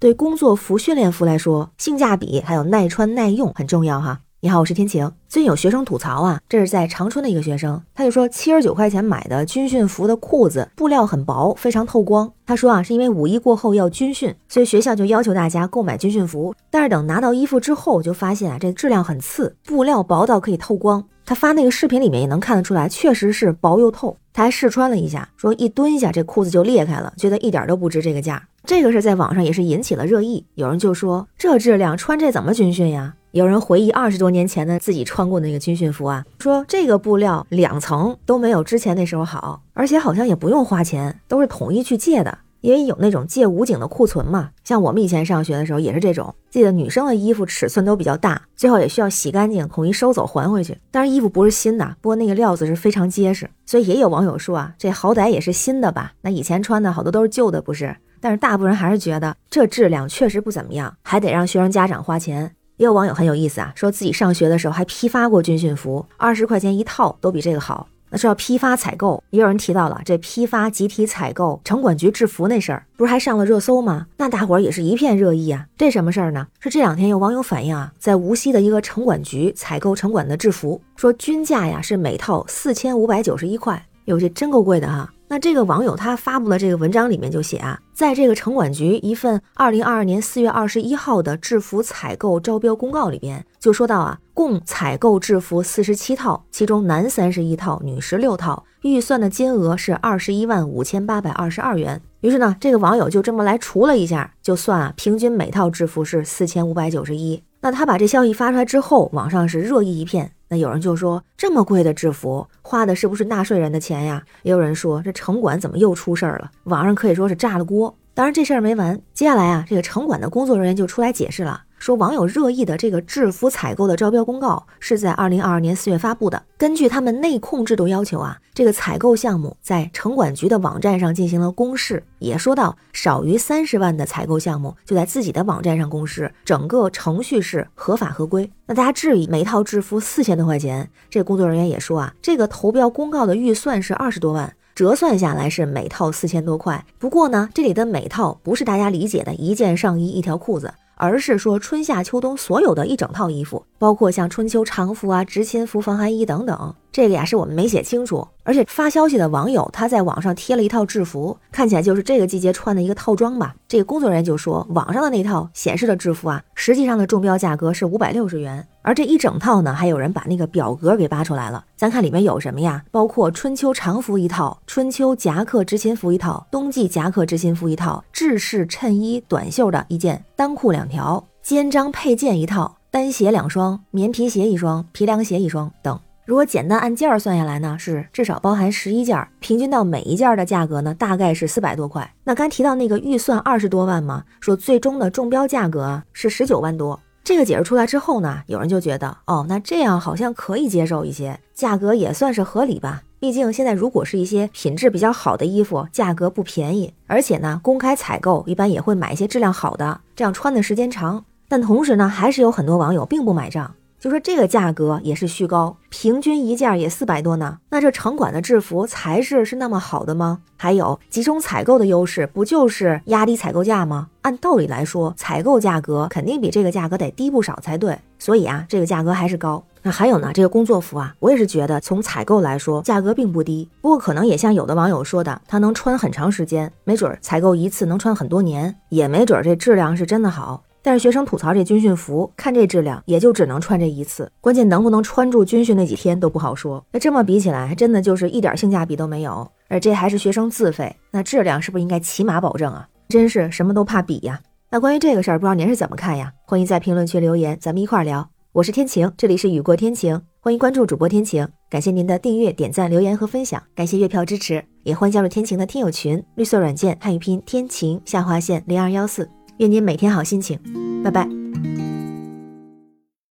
对工作服、训练服来说，性价比还有耐穿耐用很重要哈。你好，我是天晴。最近有学生吐槽啊，这是在长春的一个学生，他就说七十九块钱买的军训服的裤子布料很薄，非常透光。他说啊，是因为五一过后要军训，所以学校就要求大家购买军训服。但是等拿到衣服之后，就发现啊，这质量很次，布料薄到可以透光。他发那个视频里面也能看得出来，确实是薄又透。他还试穿了一下，说一蹲下这裤子就裂开了，觉得一点都不值这个价。这个是在网上也是引起了热议，有人就说这质量穿这怎么军训呀？有人回忆二十多年前的自己穿过那个军训服啊，说这个布料两层都没有之前那时候好，而且好像也不用花钱，都是统一去借的，因为有那种借武警的库存嘛。像我们以前上学的时候也是这种，记得女生的衣服尺寸都比较大，最后也需要洗干净，统一收走还回去。当然衣服不是新的，不过那个料子是非常结实，所以也有网友说啊，这好歹也是新的吧？那以前穿的好多都是旧的，不是？但是大部分人还是觉得这质量确实不怎么样，还得让学生家长花钱。也有网友很有意思啊，说自己上学的时候还批发过军训服，二十块钱一套都比这个好。那是要批发采购。也有人提到了这批发集体采购城管局制服那事儿，不是还上了热搜吗？那大伙儿也是一片热议啊。这什么事儿呢？是这两天有网友反映啊，在无锡的一个城管局采购城管的制服，说均价呀是每套四千五百九十一块，哟，这真够贵的哈。那这个网友他发布的这个文章里面就写啊，在这个城管局一份二零二二年四月二十一号的制服采购招标公告里边，就说到啊，共采购制服四十七套，其中男三十一套，女十六套，预算的金额是二十一万五千八百二十二元。于是呢，这个网友就这么来除了一下，就算啊，平均每套制服是四千五百九十一。那他把这消息发出来之后，网上是热议一片。那有人就说，这么贵的制服，花的是不是纳税人的钱呀？也有人说，这城管怎么又出事儿了？网上可以说是炸了锅。当然，这事儿没完，接下来啊，这个城管的工作人员就出来解释了。说网友热议的这个制服采购的招标公告是在二零二二年四月发布的。根据他们内控制度要求啊，这个采购项目在城管局的网站上进行了公示，也说到少于三十万的采购项目就在自己的网站上公示，整个程序是合法合规。那大家质疑每套制服四千多块钱，这工作人员也说啊，这个投标公告的预算是二十多万，折算下来是每套四千多块。不过呢，这里的每套不是大家理解的一件上衣一条裤子。而是说春夏秋冬所有的一整套衣服，包括像春秋常服啊、执勤服、防寒衣等等，这个呀是我们没写清楚。而且发消息的网友他在网上贴了一套制服，看起来就是这个季节穿的一个套装吧。这个工作人员就说，网上的那套显示的制服啊，实际上的中标价格是五百六十元。而这一整套呢，还有人把那个表格给扒出来了，咱看里面有什么呀？包括春秋常服一套、春秋夹克执勤服一套、冬季夹克执勤服一套、制式衬衣短袖的一件、单裤两条、肩章配件一套、单鞋两双、棉皮鞋一双、皮凉鞋一双等。如果简单按件儿算下来呢，是至少包含十一件，平均到每一件的价格呢，大概是四百多块。那刚提到那个预算二十多万嘛，说最终的中标价格是十九万多。这个解释出来之后呢，有人就觉得，哦，那这样好像可以接受一些，价格也算是合理吧。毕竟现在如果是一些品质比较好的衣服，价格不便宜，而且呢，公开采购一般也会买一些质量好的，这样穿的时间长。但同时呢，还是有很多网友并不买账。就说这个价格也是虚高，平均一件也四百多呢。那这城管的制服材质是那么好的吗？还有集中采购的优势，不就是压低采购价吗？按道理来说，采购价格肯定比这个价格得低不少才对。所以啊，这个价格还是高。那还有呢，这个工作服啊，我也是觉得从采购来说，价格并不低。不过可能也像有的网友说的，它能穿很长时间，没准采购一次能穿很多年，也没准这质量是真的好。但是学生吐槽这军训服，看这质量也就只能穿这一次，关键能不能穿住军训那几天都不好说。那这么比起来，真的就是一点性价比都没有。而这还是学生自费，那质量是不是应该起码保证啊？真是什么都怕比呀。那关于这个事儿，不知道您是怎么看呀？欢迎在评论区留言，咱们一块儿聊。我是天晴，这里是雨过天晴，欢迎关注主播天晴。感谢您的订阅、点赞、留言和分享，感谢月票支持，也欢迎加入天晴的听友群，绿色软件汉语拼天晴下划线零二幺四。愿您每天好心情，拜拜。